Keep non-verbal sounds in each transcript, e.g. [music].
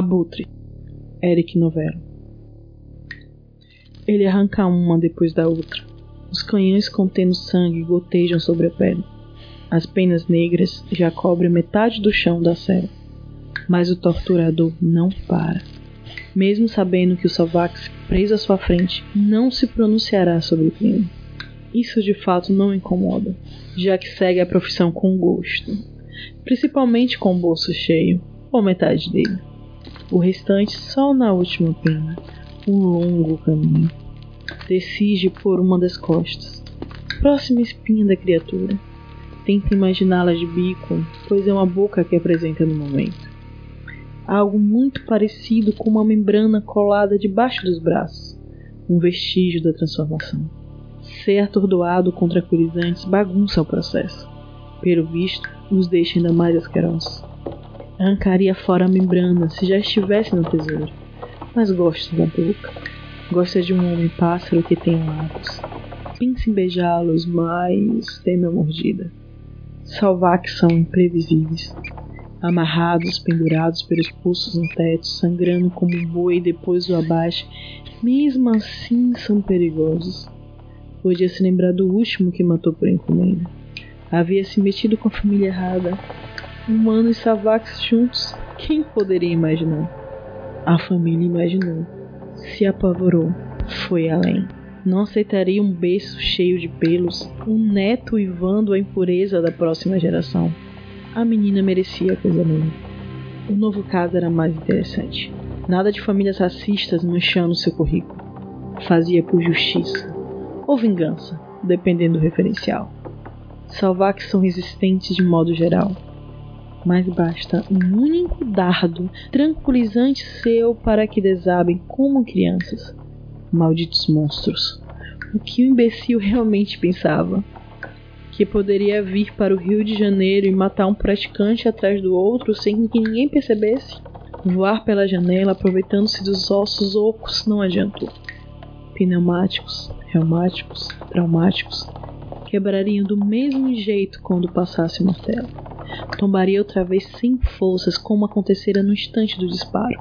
Abutre, Eric Novello. Ele arranca uma depois da outra. Os canhões contendo sangue gotejam sobre a pele. As penas negras já cobrem metade do chão da cela. Mas o torturador não para. Mesmo sabendo que o Salvax, preso à sua frente, não se pronunciará sobre o crime. Isso de fato não incomoda, já que segue a profissão com gosto, principalmente com o bolso cheio, ou metade dele o restante só na última pena. Um longo caminho. Decide por uma das costas. Próxima espinha da criatura. Tenta imaginá-la de bico, pois é uma boca que apresenta no momento. Algo muito parecido com uma membrana colada debaixo dos braços. Um vestígio da transformação. Ser atordoado com tranquilizantes bagunça o processo. Pelo visto, os deixa ainda mais asquerosos. Arrancaria fora a membrana se já estivesse no tesouro. Mas gosto da boca. Gosta de um homem pássaro que tem lábios. Pensa em beijá-los, mas teme a mordida. Salvar que são imprevisíveis. Amarrados, pendurados pelos pulsos no teto, sangrando como um boi depois do abate, mesmo assim são perigosos. Podia se lembrar do último que matou por encomenda. Havia se metido com a família errada, Humano e Savax juntos, quem poderia imaginar? A família imaginou. Se apavorou. Foi além. Não aceitaria um berço cheio de pelos, um neto ivando a impureza da próxima geração. A menina merecia coisa melhor. O novo caso era mais interessante. Nada de famílias racistas manchando seu currículo. Fazia por justiça ou vingança, dependendo do referencial. Salvar que são resistentes de modo geral mas basta um único dardo tranquilizante seu para que desabem como crianças. Malditos monstros. O que o imbecil realmente pensava? Que poderia vir para o Rio de Janeiro e matar um praticante atrás do outro sem que ninguém percebesse? Voar pela janela aproveitando-se dos ossos ocos não adiantou. Pneumáticos, reumáticos, traumáticos quebrariam do mesmo jeito quando passasse o martelo tombaria outra vez sem forças, como acontecera no instante do disparo.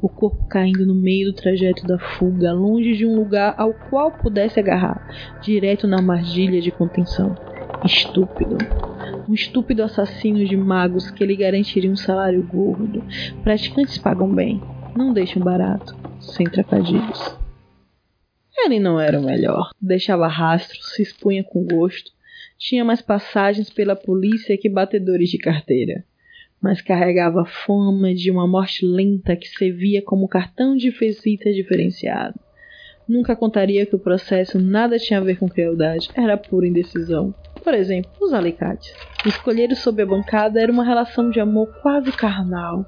O corpo caindo no meio do trajeto da fuga, longe de um lugar ao qual pudesse agarrar, direto na armadilha de contenção. Estúpido. Um estúpido assassino de magos que lhe garantiria um salário gordo. Praticantes pagam bem, não deixam barato, sem trocadilhos. Ele não era o melhor. Deixava rastros, se expunha com gosto, tinha mais passagens pela polícia que batedores de carteira, mas carregava fama de uma morte lenta que servia como cartão de visita diferenciado. Nunca contaria que o processo nada tinha a ver com crueldade, era pura indecisão. Por exemplo, os alicates. Escolher sob a bancada era uma relação de amor quase carnal.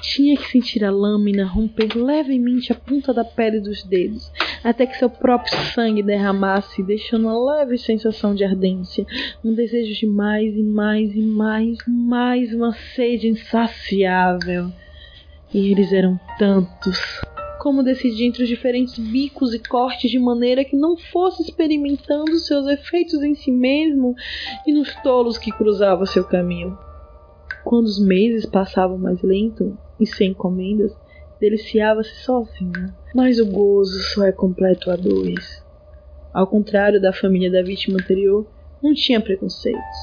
Tinha que sentir a lâmina romper levemente a ponta da pele dos dedos, até que seu próprio sangue derramasse, deixando uma leve sensação de ardência, um desejo de mais e mais e mais, mais uma sede insaciável. E eles eram tantos. Como decidir entre os diferentes bicos e cortes de maneira que não fosse experimentando seus efeitos em si mesmo e nos tolos que cruzavam seu caminho. Quando os meses passavam mais lento e sem encomendas, deliciava-se sozinha. Mas o gozo só é completo a dois. Ao contrário da família da vítima anterior, não tinha preconceitos.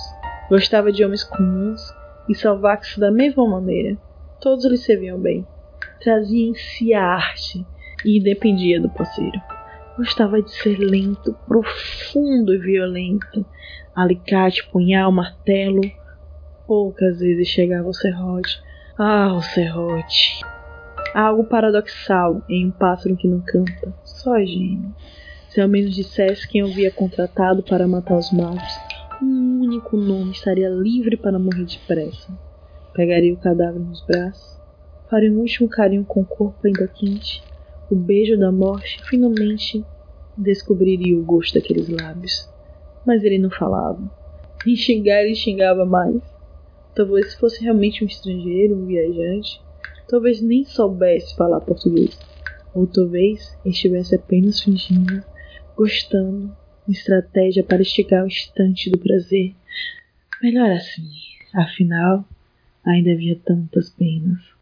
Gostava de homens comuns e salvax da mesma maneira. Todos lhe serviam bem. Trazia em si a arte e dependia do parceiro. Gostava de ser lento, profundo e violento. Alicate, punhal, martelo, Poucas vezes chegava ao serrote. Ah, o serrote! Há algo paradoxal em um pássaro que não canta, só gênio. Se ao menos dissesse quem havia contratado para matar os magos, um único nome estaria livre para morrer depressa. Pegaria o cadáver nos braços, faria um último carinho com o corpo ainda quente, o beijo da morte, e finalmente descobriria o gosto daqueles lábios. Mas ele não falava. E xingar ele xingava mais. Talvez fosse realmente um estrangeiro, um viajante. Talvez nem soubesse falar português. Ou talvez estivesse apenas fingindo, gostando, uma estratégia para esticar o instante do prazer. Melhor assim, afinal, ainda havia tantas penas.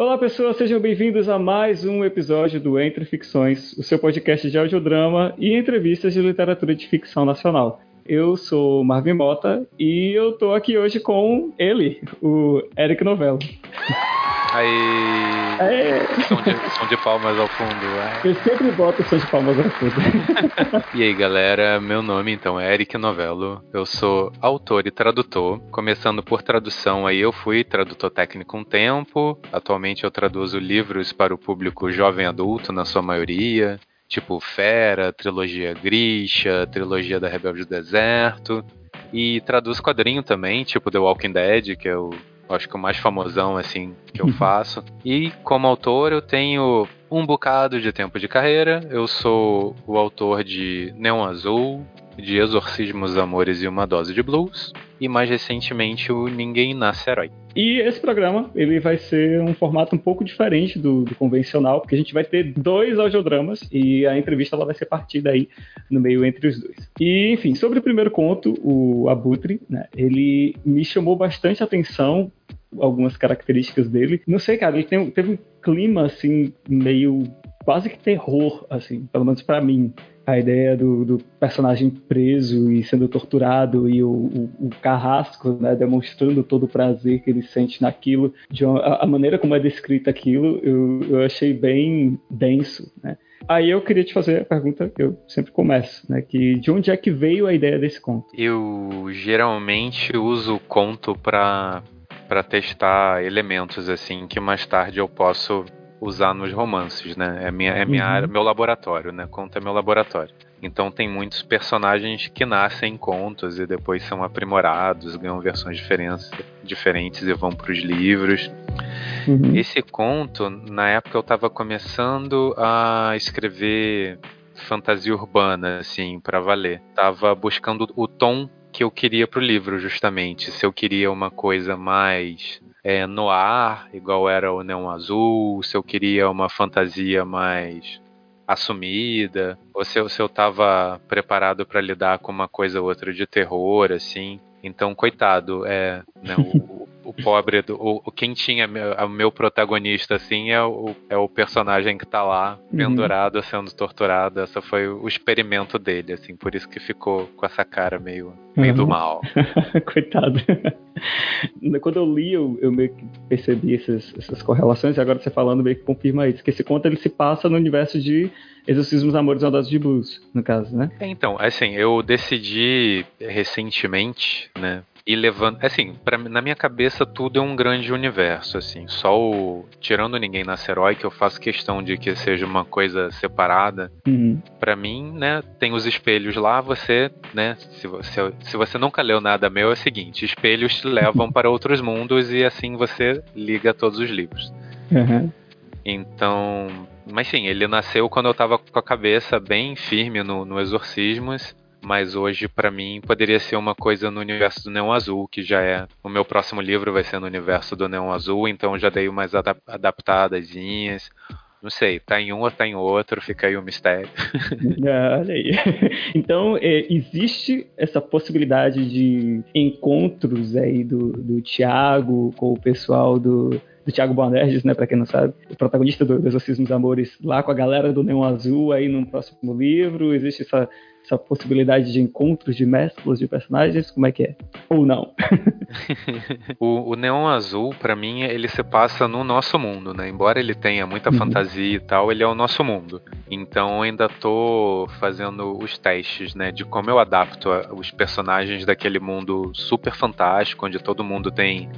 Olá, pessoas, sejam bem-vindos a mais um episódio do Entre Ficções, o seu podcast de audiodrama e entrevistas de literatura de ficção nacional. Eu sou Marvin Mota e eu tô aqui hoje com ele, o Eric Novello. Aí. É. Som, de, som de palmas ao fundo. É. Eu sempre boto som de palmas ao fundo. [laughs] e aí, galera, meu nome então é Eric Novello. Eu sou autor e tradutor. Começando por tradução, aí eu fui tradutor técnico um tempo. Atualmente eu traduzo livros para o público jovem adulto, na sua maioria. Tipo Fera, Trilogia Grisha, Trilogia da Rebelde do Deserto. E traduzo quadrinho também, tipo The Walking Dead, que é o acho que o mais famosão, assim, que eu faço. e como autor, eu tenho um bocado de tempo de carreira. Eu sou o autor de Neon Azul, de Exorcismos, Amores e Uma Dose de Blues. E mais recentemente o Ninguém Nasce Herói. E esse programa ele vai ser um formato um pouco diferente do, do, convencional, porque a gente vai ter dois audiodramas e a entrevista ela vai ser partida aí no meio entre os dois. E enfim, sobre o primeiro conto, o Abutre, né, ele me chamou bastante atenção algumas características dele. Não sei, cara, ele tem, teve um clima assim meio quase que terror, assim, pelo menos para mim a ideia do, do, personagem preso e sendo torturado e o, o, o carrasco, né, demonstrando todo o prazer que ele sente naquilo, uma, a, maneira como é descrita aquilo, eu, eu achei bem denso, né. Aí eu queria te fazer a pergunta que eu sempre começo, né? Que de onde é que veio a ideia desse conto? Eu geralmente uso o conto para para testar elementos assim que mais tarde eu posso usar nos romances, né? É minha, é minha uhum. área, meu laboratório, né? Conta é meu laboratório. Então tem muitos personagens que nascem em contos e depois são aprimorados, ganham versões diferentes, diferentes e vão para os livros. Uhum. Esse conto, na época eu estava começando a escrever fantasia urbana, assim, para valer. Tava buscando o tom que eu queria pro livro, justamente. Se eu queria uma coisa mais é, no ar, igual era o Neon Azul, se eu queria uma fantasia mais assumida, ou se eu, se eu preparado para lidar com uma coisa ou outra de terror, assim. Então, coitado, é, né, o, o pobre, do, o, quem tinha o meu protagonista, assim, é o, é o personagem que tá lá, uhum. pendurado, sendo torturado. Esse foi o experimento dele, assim, por isso que ficou com essa cara meio, meio uhum. do mal. [laughs] Coitado. [laughs] Quando eu li, eu, eu meio que percebi essas, essas correlações, e agora você falando meio que confirma isso, que esse conto ele se passa no universo de Exorcismos, Amores e Audaces de Blues, no caso, né? Então, assim, eu decidi recentemente, né, e levando. Assim, pra, na minha cabeça tudo é um grande universo, assim. Só o. Tirando ninguém na herói, que eu faço questão de que seja uma coisa separada. Uhum. para mim, né, tem os espelhos lá, você, né, se você, se você nunca leu nada meu, é o seguinte: espelhos te levam para outros mundos e assim você liga todos os livros. Uhum. Então. Mas sim, ele nasceu quando eu tava com a cabeça bem firme no, no Exorcismos mas hoje para mim poderia ser uma coisa no universo do Neon Azul, que já é o meu próximo livro vai ser no universo do Neon Azul, então já dei umas adap adaptadazinhas. Não sei, tá em um ou tá em outro, fica aí o mistério. [laughs] Ah, olha aí. [laughs] Então, é, existe essa possibilidade de encontros aí do, do Tiago com o pessoal do, do Thiago Boanerges, né, para quem não sabe, o protagonista do Exorcismos Amores, lá com a galera do Neon Azul aí no próximo livro, existe essa essa possibilidade de encontros, de mesclas de personagens? Como é que é? Ou não? [laughs] o, o Neon Azul, para mim, ele se passa no nosso mundo, né? Embora ele tenha muita uhum. fantasia e tal, ele é o nosso mundo. Então ainda tô fazendo os testes, né? De como eu adapto a, os personagens daquele mundo super fantástico, onde todo mundo tem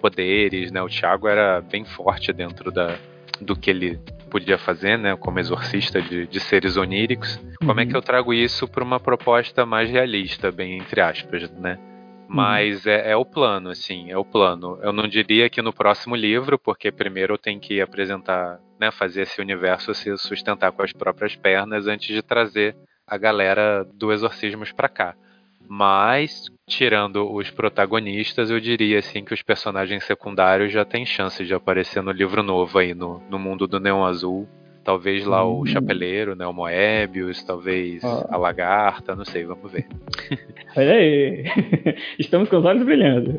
poderes, né? O Thiago era bem forte dentro da, do que ele podia fazer, né, como exorcista de, de seres oníricos. Uhum. Como é que uhum. eu trago isso para uma proposta mais realista, bem entre aspas, né? Mas uhum. é, é, o plano, assim, é o plano. Eu não diria que no próximo livro, porque primeiro eu tenho que apresentar, né, fazer esse universo se sustentar com as próprias pernas antes de trazer a galera do Exorcismos para cá. Mas, tirando os protagonistas, eu diria assim que os personagens secundários já têm chance de aparecer no livro novo aí, no, no mundo do Neon Azul. Talvez lá hum. o Chapeleiro, né? O Moebius, talvez ah. a Lagarta, não sei, vamos ver. [laughs] Olha aí, [laughs] estamos com os olhos brilhando.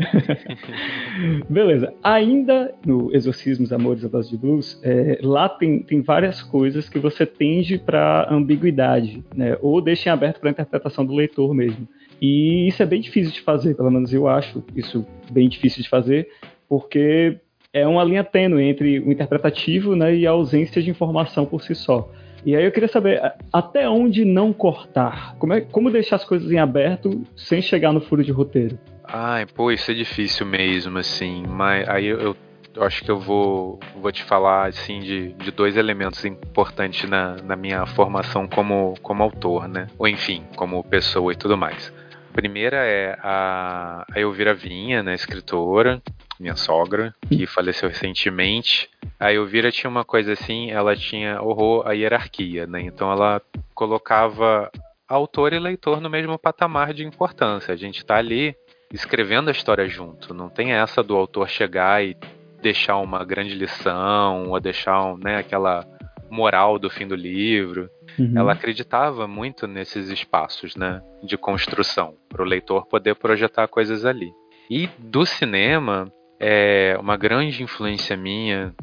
[laughs] Beleza, ainda no Exorcismos, Amores e Dose de Blues, é, lá tem, tem várias coisas que você tende para ambiguidade, né? Ou deixa em aberto para interpretação do leitor mesmo. E isso é bem difícil de fazer, pelo menos eu acho isso bem difícil de fazer, porque é uma linha tênue entre o interpretativo né, e a ausência de informação por si só. E aí eu queria saber até onde não cortar? Como, é, como deixar as coisas em aberto sem chegar no furo de roteiro? Ai, pô, isso é difícil mesmo, assim. Mas aí eu, eu acho que eu vou, vou te falar assim de, de dois elementos importantes na, na minha formação como, como autor, né? Ou enfim, como pessoa e tudo mais. Primeira é a, a Elvira Vinha, né, escritora, minha sogra, que faleceu recentemente. A Elvira tinha uma coisa assim, ela tinha horror à hierarquia, né? Então ela colocava autor e leitor no mesmo patamar de importância. A gente está ali escrevendo a história junto. Não tem essa do autor chegar e deixar uma grande lição ou deixar né, aquela moral do fim do livro. Uhum. Ela acreditava muito nesses espaços né, de construção, para o leitor poder projetar coisas ali. E do cinema, é, uma grande influência minha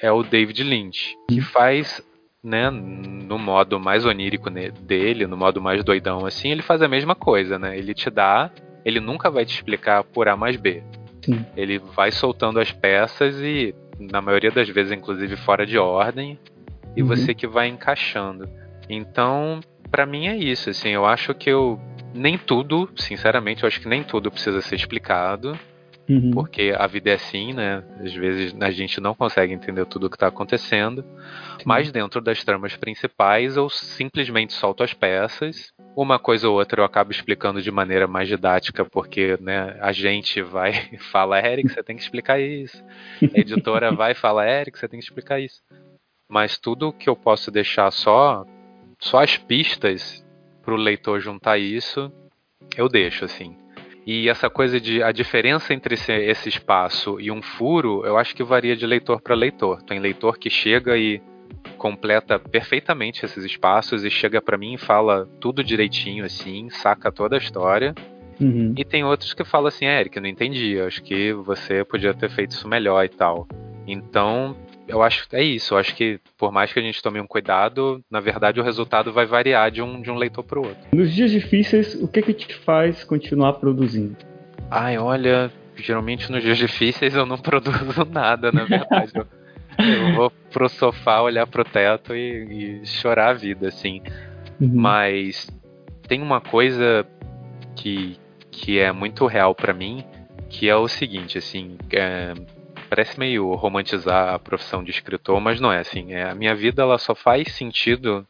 é o David Lynch, que uhum. faz, né, no modo mais onírico dele, no modo mais doidão assim, ele faz a mesma coisa, né? Ele te dá, ele nunca vai te explicar por A mais B. Sim. Ele vai soltando as peças e, na maioria das vezes, inclusive fora de ordem, e uhum. você que vai encaixando. Então, para mim é isso, assim, eu acho que eu nem tudo, sinceramente, eu acho que nem tudo precisa ser explicado. Uhum. Porque a vida é assim, né? Às vezes a gente não consegue entender tudo o que está acontecendo. Sim. Mas dentro das tramas principais, eu simplesmente solto as peças. Uma coisa ou outra eu acabo explicando de maneira mais didática, porque né, a gente vai [laughs] e fala, Eric, você tem que explicar isso. A editora [laughs] vai e fala, Eric, você tem que explicar isso. Mas tudo que eu posso deixar só, só as pistas para o leitor juntar isso, eu deixo, assim. E essa coisa de a diferença entre esse, esse espaço e um furo, eu acho que varia de leitor para leitor. Tem leitor que chega e completa perfeitamente esses espaços e chega para mim e fala tudo direitinho assim, saca toda a história. Uhum. E tem outros que falam assim, Eric, eu não entendi, acho que você podia ter feito isso melhor e tal. Então, eu acho que é isso. Eu acho que por mais que a gente tome um cuidado, na verdade o resultado vai variar de um, de um leitor para o outro. Nos dias difíceis, o que que te faz continuar produzindo? Ai, olha, geralmente nos dias difíceis eu não [laughs] produzo nada, na verdade. eu, eu vou pro sofá, olhar pro teto e, e chorar a vida, assim. Uhum. Mas tem uma coisa que, que é muito real para mim, que é o seguinte, assim, é, parece meio romantizar a profissão de escritor, mas não é assim. É, a minha vida ela só faz sentido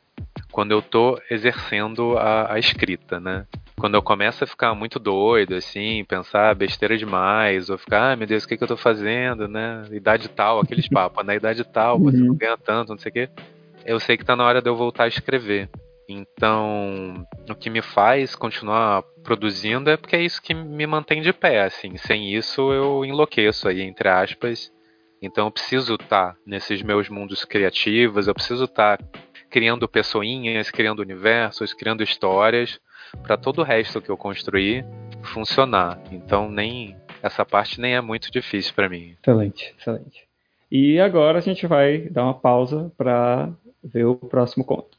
quando eu tô exercendo a, a escrita, né? Quando eu começo a ficar muito doido, assim, pensar besteira demais, ou ficar, ah, meu Deus, o que, que eu tô fazendo, né? Idade tal, aqueles papos, na idade tal, você uhum. não ganha tanto, não sei o quê. Eu sei que tá na hora de eu voltar a escrever. Então, o que me faz continuar produzindo é porque é isso que me mantém de pé, assim. Sem isso eu enlouqueço aí, entre aspas. Então eu preciso estar tá nesses meus mundos criativos, eu preciso estar tá criando pessoinhas, criando universos, criando histórias para todo o resto que eu construí funcionar. Então nem essa parte nem é muito difícil para mim. Excelente, excelente. E agora a gente vai dar uma pausa para ver o próximo conto.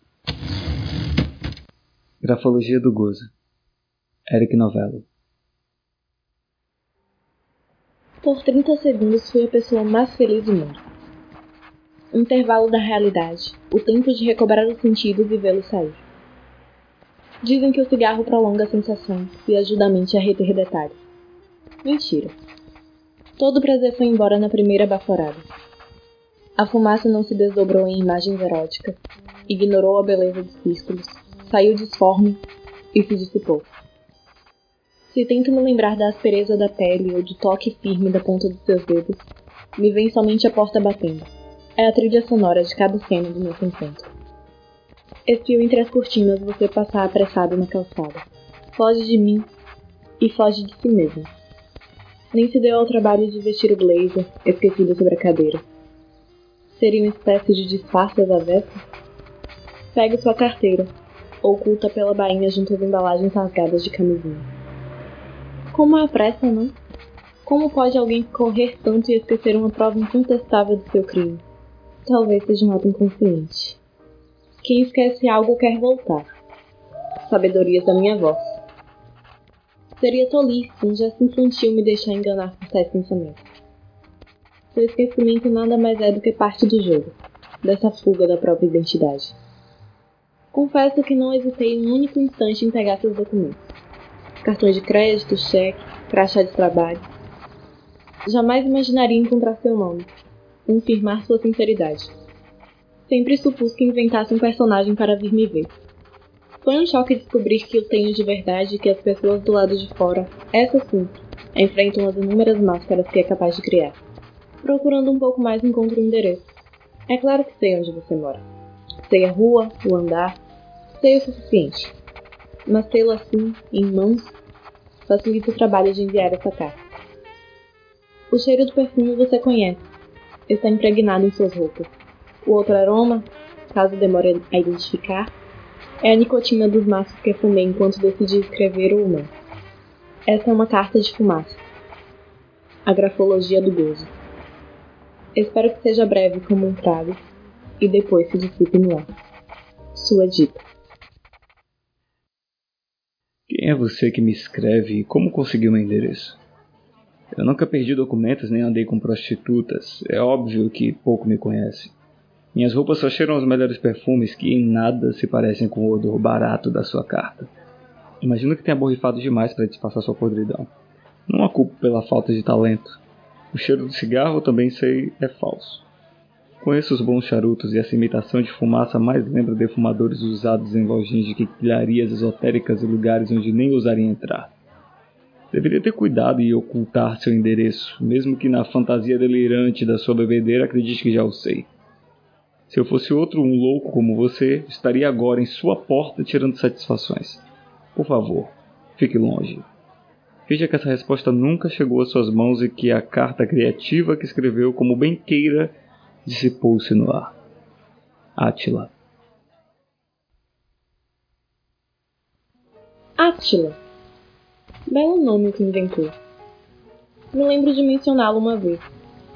Grafologia do Gozo. Eric Novello. Por 30 segundos fui a pessoa mais feliz do mundo. O intervalo da realidade, o tempo de recobrar os sentidos e vê-lo sair. Dizem que o cigarro prolonga a sensação e ajuda a mente a reter detalhes. Mentira. Todo o prazer foi embora na primeira baforada. A fumaça não se desdobrou em imagens eróticas, ignorou a beleza dos círculos, saiu disforme e se dissipou. Se tento me lembrar da aspereza da pele ou do toque firme da ponta dos seus dedos, me vem somente a porta batendo. É a trilha sonora de cada cena do meu encontro. Espio entre as cortinas você passar apressado na calçada. Foge de mim e foge de si mesmo. Nem se deu ao trabalho de vestir o blazer, esquecido sobre a cadeira. Seria uma espécie de disfarce às avessas? Pegue sua carteira, oculta pela bainha junto às embalagens rasgadas de camisinha. Como é a pressa, não? Como pode alguém correr tanto e esquecer uma prova incontestável do seu crime? Talvez seja um ato inconsciente. Quem esquece algo quer voltar. Sabedorias da minha voz. Seria tolice, um gesto infantil me deixar enganar por tais pensamentos. Seu esquecimento nada mais é do que parte do jogo, dessa fuga da própria identidade. Confesso que não hesitei um único instante em pegar seus documentos. Cartões de crédito, cheque, crachá de trabalho. Jamais imaginaria encontrar seu nome, confirmar sua sinceridade. Sempre supus que inventasse um personagem para vir me ver. Foi um choque descobrir que o tenho de verdade e que as pessoas do lado de fora, essas sim, enfrentam as inúmeras máscaras que é capaz de criar. Procurando um pouco mais encontro o endereço. É claro que sei onde você mora. Sei a rua, o andar, sei o suficiente. Mas tê-lo assim, em mãos, facilita o trabalho de enviar essa carta. O cheiro do perfume você conhece. Está impregnado em suas roupas. O outro aroma, caso demore a identificar, é a nicotina dos maços que fumei enquanto decidi escrever o não. Essa é uma carta de fumaça. A grafologia do gozo. Espero que seja breve como um trago e depois se dissipe no ar. Sua dita. Quem é você que me escreve e como conseguiu meu endereço? Eu nunca perdi documentos nem andei com prostitutas. É óbvio que pouco me conhece. Minhas roupas só cheiram os melhores perfumes que em nada se parecem com o odor barato da sua carta. Imagino que tenha borrifado demais para disfarçar sua podridão. Não a culpo pela falta de talento. O cheiro do cigarro também sei é falso. Conheço os bons charutos e essa imitação de fumaça mais lembra defumadores usados em lojinhas de quinquilharias esotéricas e lugares onde nem ousaria entrar. Deveria ter cuidado e ocultar seu endereço, mesmo que na fantasia delirante da sua bebedeira acredite que já o sei. Se eu fosse outro um louco como você, estaria agora em sua porta tirando satisfações. Por favor, fique longe. Veja que essa resposta nunca chegou às suas mãos e que a carta criativa que escreveu como bem queira dissipou-se no ar. Átila. Átila. Belo nome que inventou. Me lembro de mencioná-lo uma vez.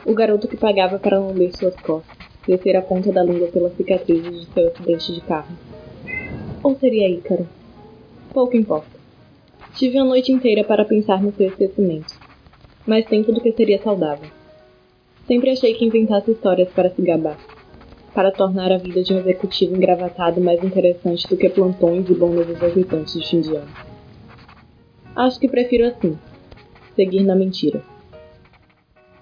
O garoto que pagava para lamber suas costas, descer a ponta da língua pelas cicatrizes de seu acidente de carro. Ou seria Ícaro? Pouco importa. Tive a noite inteira para pensar no seu esquecimento. Mais tempo do que seria saudável. Sempre achei que inventasse histórias para se gabar. Para tornar a vida de um executivo engravatado mais interessante do que plantões e bônus exorbitantes de ano. Acho que prefiro assim. Seguir na mentira.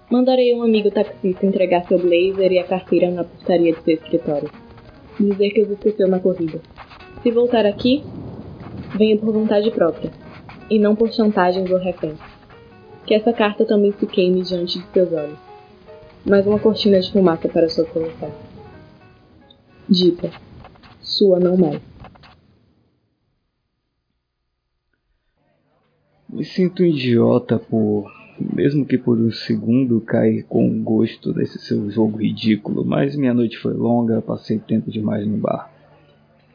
Mandarei um amigo taxista entregar seu blazer e a carteira na portaria de seu escritório. Dizer que os esqueceu na corrida. Se voltar aqui, venha por vontade própria e não por chantagens ou reféns. Que essa carta também se queime diante de seus olhos. Mais uma cortina de fumaça para sua coleção. Dita. Sua não mais. Me sinto idiota por, mesmo que por um segundo, cair com gosto desse seu jogo ridículo, mas minha noite foi longa, passei tempo demais no bar.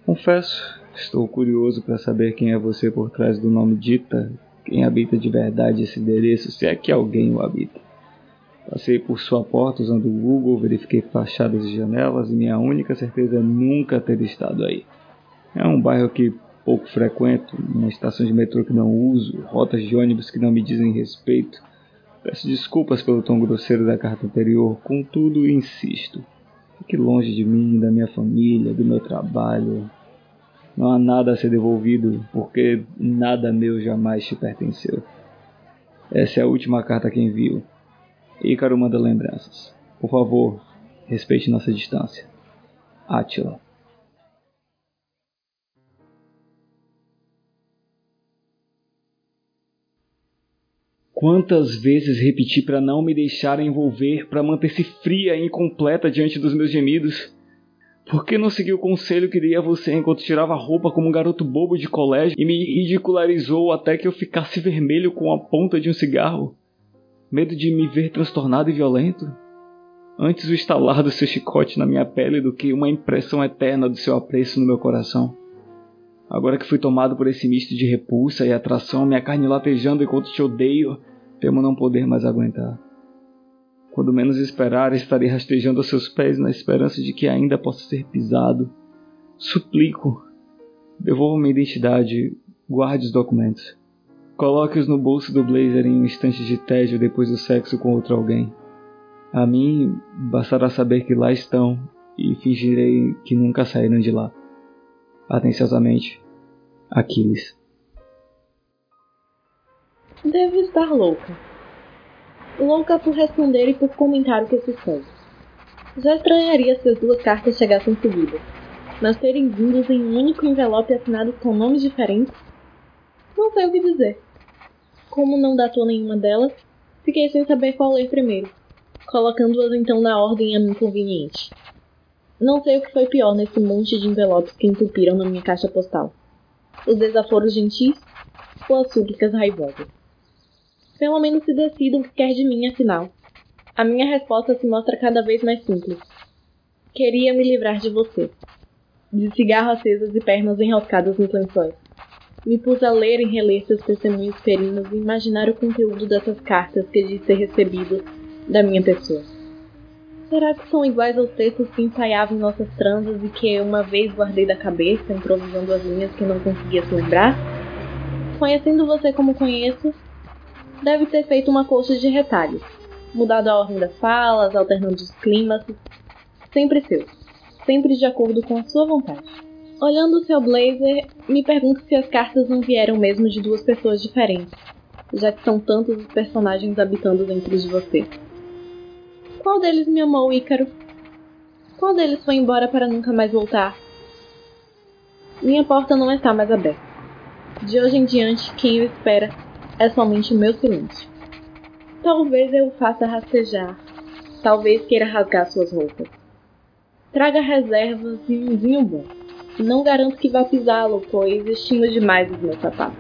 Confesso, Estou curioso para saber quem é você por trás do nome Dita, quem habita de verdade esse endereço, se é que alguém o habita. Passei por sua porta usando o Google, verifiquei fachadas e janelas e minha única certeza é nunca ter estado aí. É um bairro que pouco frequento, uma estação de metrô que não uso, rotas de ônibus que não me dizem respeito. Peço desculpas pelo tom grosseiro da carta anterior, contudo insisto. Fique longe de mim, da minha família, do meu trabalho, não há nada a ser devolvido, porque nada meu jamais te pertenceu. Essa é a última carta que envio. Ícaro manda lembranças. Por favor, respeite nossa distância. Átila. Quantas vezes repeti para não me deixar envolver, para manter-se fria e incompleta diante dos meus gemidos? Por que não seguiu o conselho que dei a você enquanto tirava roupa como um garoto bobo de colégio e me ridicularizou até que eu ficasse vermelho com a ponta de um cigarro? Medo de me ver transtornado e violento? Antes o estalar do seu chicote na minha pele do que uma impressão eterna do seu apreço no meu coração. Agora que fui tomado por esse misto de repulsa e atração, minha carne latejando enquanto te odeio, temo não poder mais aguentar. Quando menos esperar, estarei rastejando aos seus pés na esperança de que ainda possa ser pisado. Suplico, devolva minha identidade, guarde os documentos. Coloque-os no bolso do blazer em um instante de tédio depois do sexo com outro alguém. A mim, bastará saber que lá estão e fingirei que nunca saíram de lá. Atenciosamente, Aquiles. Devo estar louca. Louca por responder e por comentar o que segue. Já estranharia se as duas cartas chegassem seguidas, mas terem vindos em um único envelope assinado com nomes diferentes? Não sei o que dizer. Como não datou nenhuma delas, fiquei sem saber qual ler primeiro, colocando-as então na ordem a mim conveniente. Não sei o que foi pior nesse monte de envelopes que entupiram na minha caixa postal. Os desaforos gentis ou as súplicas raivosas. Pelo menos se decida o que quer de mim, afinal. A minha resposta se mostra cada vez mais simples. Queria me livrar de você. De cigarro acesas e pernas enroscadas nos lençóis. Me pus a ler e reler seus testemunhos ferinos e imaginar o conteúdo dessas cartas que disse ter recebido da minha pessoa. Será que são iguais aos textos que ensaiavam nossas transas e que uma vez guardei da cabeça, improvisando as linhas que não conseguia se lembrar? Conhecendo você como conheço, deve ter feito uma colcha de retalhos, mudado a ordem das falas, alternando os climas, sempre seu, sempre de acordo com a sua vontade. Olhando o seu blazer, me pergunto se as cartas não vieram mesmo de duas pessoas diferentes, já que são tantos os personagens habitando dentro de você. Qual deles me amou, Ícaro? Qual deles foi embora para nunca mais voltar? Minha porta não está mais aberta. De hoje em diante, quem eu espera é somente o meu silêncio. Talvez eu o faça rastejar, talvez queira rasgar suas roupas. Traga reservas e um vinho bom. Não garanto que vá pisá-lo, pois estimo demais os meus sapatos.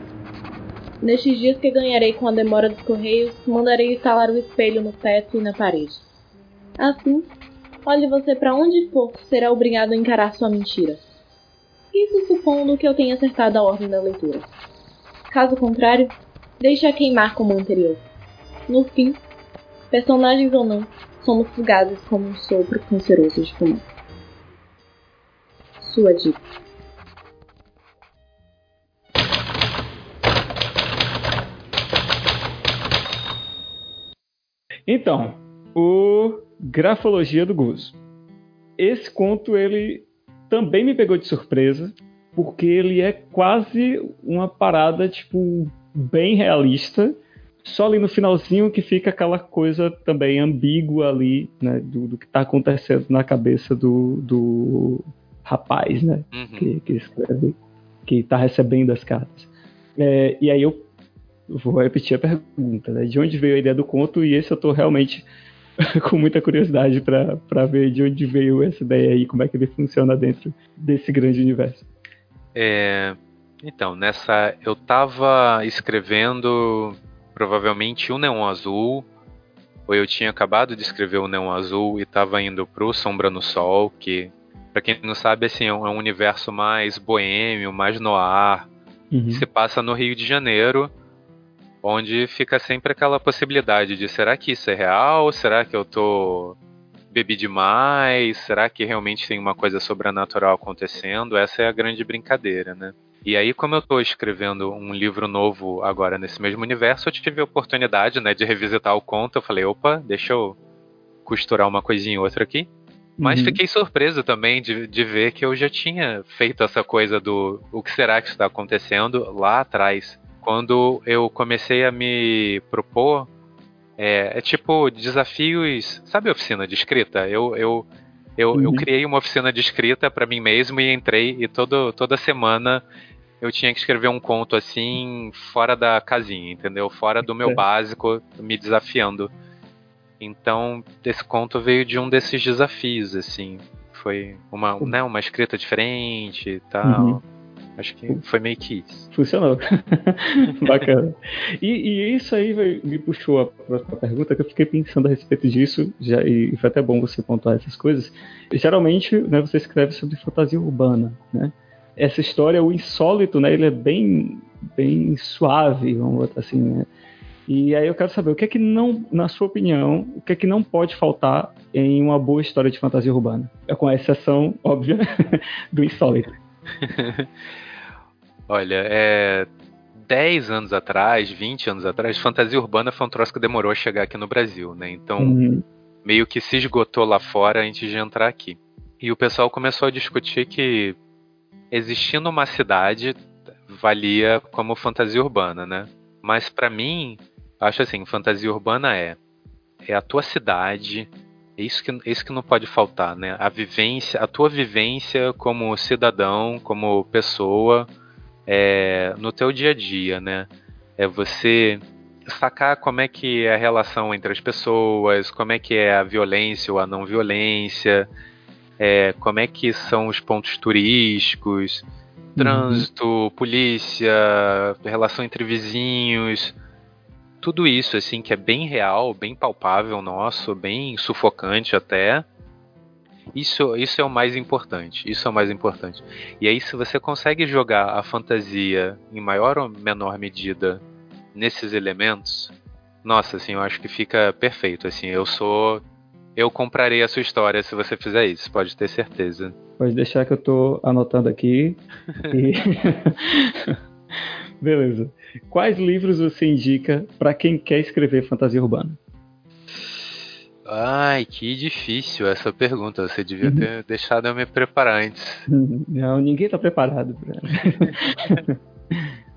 Nestes dias que ganharei com a demora dos correios, mandarei instalar o espelho no teto e na parede. Assim, olhe você para onde for, será obrigado a encarar sua mentira. Isso supondo que eu tenha acertado a ordem da leitura. Caso contrário, deixe-a queimar como o anterior. No fim, personagens ou não, somos fugazes como um sopro canceroso de fumaça. Sua dica. Então, o Grafologia do Gozo. Esse conto ele também me pegou de surpresa, porque ele é quase uma parada tipo bem realista. Só ali no finalzinho que fica aquela coisa também ambígua ali, né? Do, do que está acontecendo na cabeça do, do rapaz, né? Uhum. Que, que escreve, que está recebendo as cartas. É, e aí eu vou repetir a pergunta, né? De onde veio a ideia do conto? E esse eu estou realmente [laughs] com muita curiosidade para ver de onde veio essa ideia aí, como é que ele funciona dentro desse grande universo. É, então, nessa. Eu tava escrevendo provavelmente o Neon Azul, ou eu tinha acabado de escrever o Neon Azul e tava indo pro Sombra no Sol, que, para quem não sabe, assim, é um é universo mais boêmio, mais noir, uhum. que se passa no Rio de Janeiro, onde fica sempre aquela possibilidade de será que isso é real? Será que eu tô bebi demais? Será que realmente tem uma coisa sobrenatural acontecendo? Essa é a grande brincadeira, né? E aí, como eu estou escrevendo um livro novo agora nesse mesmo universo, eu tive a oportunidade, né, de revisitar o conto. Eu falei, opa, deixa eu costurar uma coisinha ou outra aqui. Mas uhum. fiquei surpreso também de, de ver que eu já tinha feito essa coisa do o que será que está acontecendo lá atrás. Quando eu comecei a me propor, é, é tipo desafios. Sabe a oficina de escrita? Eu, eu, eu, uhum. eu criei uma oficina de escrita para mim mesmo e entrei e todo, toda semana eu tinha que escrever um conto assim, fora da casinha, entendeu? Fora do meu é. básico, me desafiando. Então, esse conto veio de um desses desafios, assim. Foi uma, né, uma escrita diferente e tal. Uhum. Acho que foi meio que isso. Funcionou. [laughs] Bacana. E, e, isso aí me puxou a próxima pergunta, que eu fiquei pensando a respeito disso, já, e foi até bom você pontuar essas coisas. Geralmente, né, você escreve sobre fantasia urbana, né? Essa história, o insólito, né, ele é bem, bem suave, vamos botar assim, né? E aí eu quero saber o que é que não, na sua opinião, o que é que não pode faltar em uma boa história de fantasia urbana? É com a exceção, óbvia, [laughs] do insólito. [laughs] Olha, é. 10 anos atrás, 20 anos atrás, fantasia urbana foi um troço que demorou a chegar aqui no Brasil, né? Então, uhum. meio que se esgotou lá fora antes de entrar aqui. E o pessoal começou a discutir que existindo uma cidade valia como fantasia urbana, né? Mas para mim, acho assim, fantasia urbana é é a tua cidade, é isso que, é isso que não pode faltar, né? A vivência, a tua vivência como cidadão, como pessoa, é, no teu dia a dia, né? É você sacar como é que é a relação entre as pessoas, como é que é a violência ou a não violência, é, como é que são os pontos turísticos, trânsito, uhum. polícia, relação entre vizinhos, tudo isso assim que é bem real, bem palpável nosso, bem sufocante até. Isso, isso é o mais importante. Isso é o mais importante. E aí, se você consegue jogar a fantasia em maior ou menor medida nesses elementos, nossa, assim, eu acho que fica perfeito. Assim, eu sou. Eu comprarei a sua história se você fizer isso, pode ter certeza. Pode deixar que eu tô anotando aqui. e... [laughs] Beleza. Quais livros você indica para quem quer escrever fantasia urbana? Ai, que difícil essa pergunta. Você devia uhum. ter deixado eu me preparar antes. [laughs] Não, ninguém está preparado. [laughs]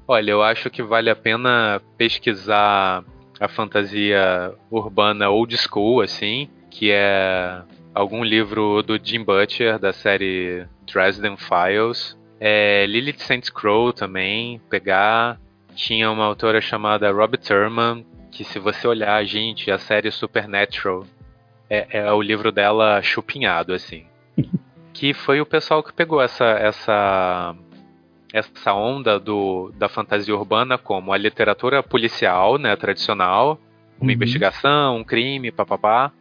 Olha, eu acho que vale a pena pesquisar a fantasia urbana old school, assim, que é algum livro do Jim Butcher, da série Dresden Files. É, Lilith St. Crow também, pegar. Tinha uma autora chamada Robbie Thurman, que se você olhar, gente, a série Supernatural é, é o livro dela chupinhado, assim. [laughs] que foi o pessoal que pegou essa, essa, essa onda do, da fantasia urbana como a literatura policial, né, tradicional, uma uhum. investigação, um crime, papapá.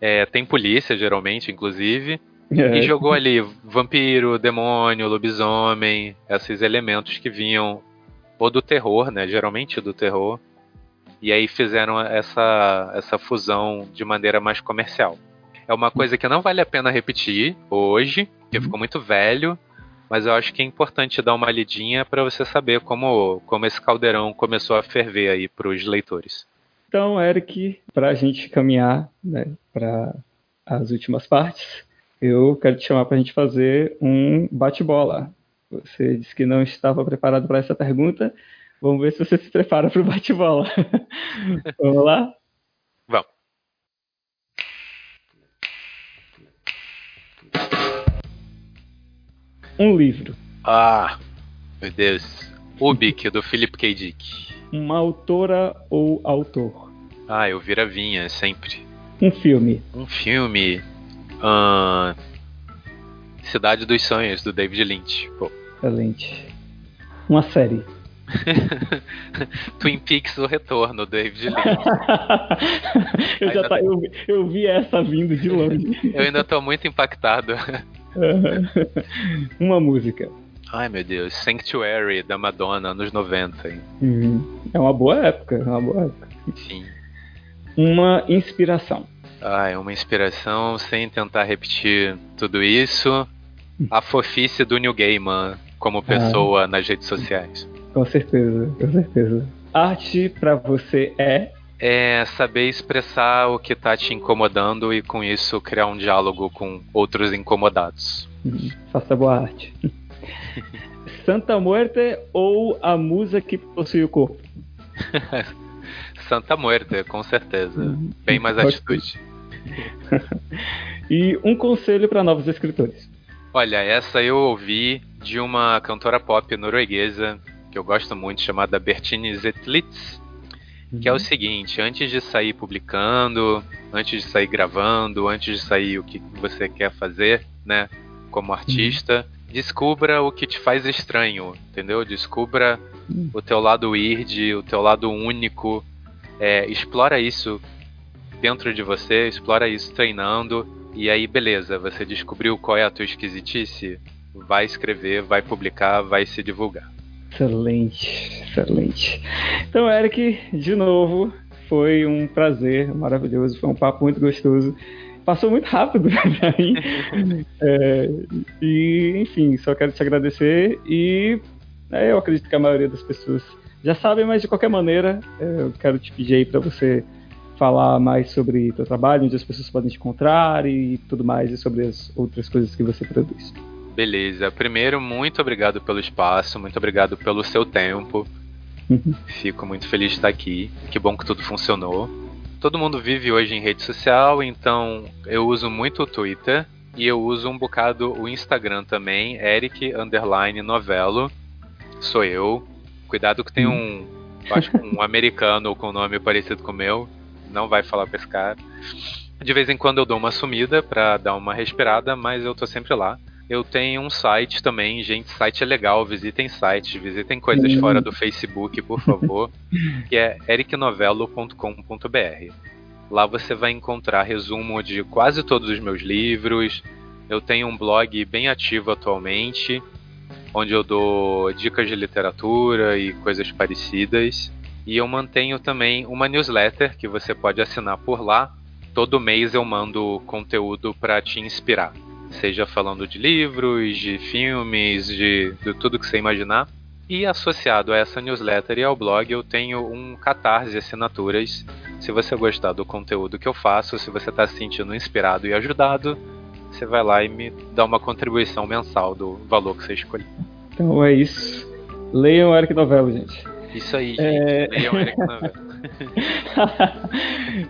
É, tem polícia, geralmente, inclusive. É. E jogou ali vampiro, demônio, lobisomem, esses elementos que vinham ou do terror, né? Geralmente do terror. E aí fizeram essa, essa fusão de maneira mais comercial. É uma coisa que não vale a pena repetir hoje, porque uhum. ficou muito velho, mas eu acho que é importante dar uma lidinha para você saber como, como esse caldeirão começou a ferver aí para os leitores. Então, Eric, para a gente caminhar né, para as últimas partes, eu quero te chamar para a gente fazer um bate-bola. Você disse que não estava preparado para essa pergunta, Vamos ver se você se prepara para o bate-bola. [laughs] Vamos lá? Vamos. Um livro. Ah, meu Deus. Ubik, do Philip K. Dick. Uma autora ou autor? Ah, eu vira vinha, sempre. Um filme. Um filme. Uh... Cidade dos Sonhos, do David Lynch. Pô. Excelente. Uma série. [laughs] Twin Peaks O Retorno, David Lynch. [laughs] eu, já tá, eu, eu vi essa vindo de longe. [laughs] eu ainda tô muito impactado. Uma música. Ai meu Deus, Sanctuary da Madonna, anos 90. Uhum. É uma boa época, é uma boa época. Sim. Uma inspiração. Ah, é uma inspiração sem tentar repetir tudo isso. A fofice do New Gaiman como ah. pessoa ah. nas redes sociais. Com certeza, com certeza. Arte para você é é saber expressar o que tá te incomodando e com isso criar um diálogo com outros incomodados. Uhum. Faça boa arte. [laughs] Santa Muerte ou a musa que possui o corpo? [laughs] Santa Muerte, com certeza. Uhum. Bem mais atitude. [laughs] e um conselho para novos escritores. Olha, essa eu ouvi de uma cantora pop norueguesa que eu gosto muito, chamada Bertine Zetlitz, uhum. que é o uhum. seguinte: antes de sair publicando, antes de sair gravando, antes de sair o que você quer fazer, né, como artista, uhum. descubra o que te faz estranho, entendeu? Descubra hum. o teu lado weird, o teu lado único. É, explora isso dentro de você, explora isso treinando. E aí, beleza, você descobriu qual é a tua esquisitice? Vai escrever, vai publicar, vai se divulgar. Excelente, excelente. Então, Eric, de novo, foi um prazer maravilhoso, foi um papo muito gostoso. Passou muito rápido [laughs] pra mim. é, e, enfim, só quero te agradecer e é, eu acredito que a maioria das pessoas já sabem, mas de qualquer maneira, é, eu quero te pedir aí para você falar mais sobre o teu trabalho, onde as pessoas podem te encontrar e tudo mais, e sobre as outras coisas que você produz. Beleza. Primeiro, muito obrigado pelo espaço, muito obrigado pelo seu tempo. Uhum. Fico muito feliz de estar aqui. Que bom que tudo funcionou. Todo mundo vive hoje em rede social, então eu uso muito o Twitter e eu uso um bocado o Instagram também, Eric underline novelo. Sou eu. Cuidado que tem um, acho um [laughs] americano com nome parecido com o meu. Não vai falar pra esse cara. De vez em quando eu dou uma sumida para dar uma respirada, mas eu tô sempre lá. Eu tenho um site também, gente, site é legal, visitem sites, visitem coisas fora do Facebook, por favor, [laughs] que é ericnovello.com.br. Lá você vai encontrar resumo de quase todos os meus livros. Eu tenho um blog bem ativo atualmente, onde eu dou dicas de literatura e coisas parecidas. E eu mantenho também uma newsletter que você pode assinar por lá. Todo mês eu mando conteúdo para te inspirar seja falando de livros, de filmes, de, de tudo que você imaginar. E associado a essa newsletter e ao blog, eu tenho um catarse assinaturas. Se você gostar do conteúdo que eu faço, se você está se sentindo inspirado e ajudado, você vai lá e me dá uma contribuição mensal do valor que você escolheu. Então é isso. Leiam o Eric Novello, gente. Isso aí, gente. É... Leiam Eric Novello.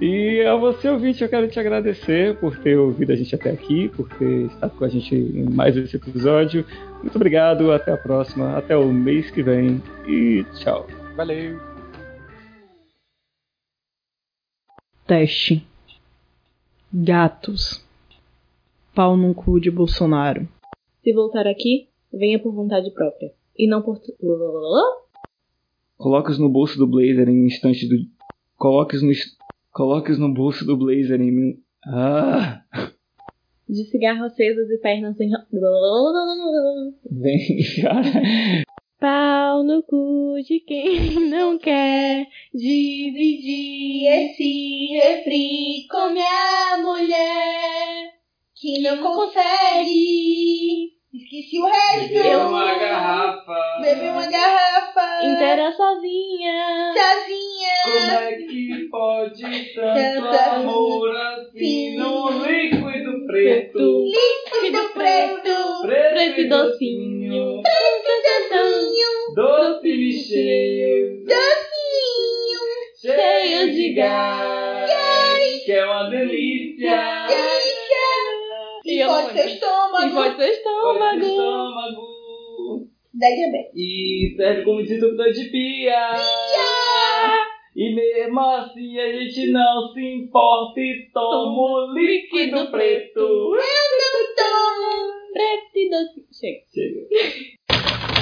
e a você, ouvinte, eu quero te agradecer por ter ouvido a gente até aqui, por ter estado com a gente em mais esse episódio. Muito obrigado, até a próxima, até o mês que vem e tchau. Valeu! Teste. Gatos. Pau no cu de Bolsonaro. Se voltar aqui, venha por vontade própria. E não por. Coloque-os no bolso do blazer em um instante do. Coloque-os no. Coloque-os no bolso do blazer em. Ah! De cigarro acesos e pernas em. Vem, [laughs] cara. Pau no cu de quem não quer dividir esse refri com minha mulher que não consegue Esqueci o resto. Bebeu uma garrafa. Bebi uma garrafa. Inteira sozinha. Sozinha. Como é que pode tanto amor assim no líquido preto? Líquido preto. Preto e docinho. Preto e docinho. Doce e cheio. Docinho. Cheio de gás. Gás. Que é uma delícia. E pode ser estômago. E pode ser estômago. Pode ser estômago. Da diabetes. E serve como disruptor de pia. Pia! E mesmo assim a gente não se importa e toma o líquido preto. Eu não tomo. Preto e doce. Chega. Chega.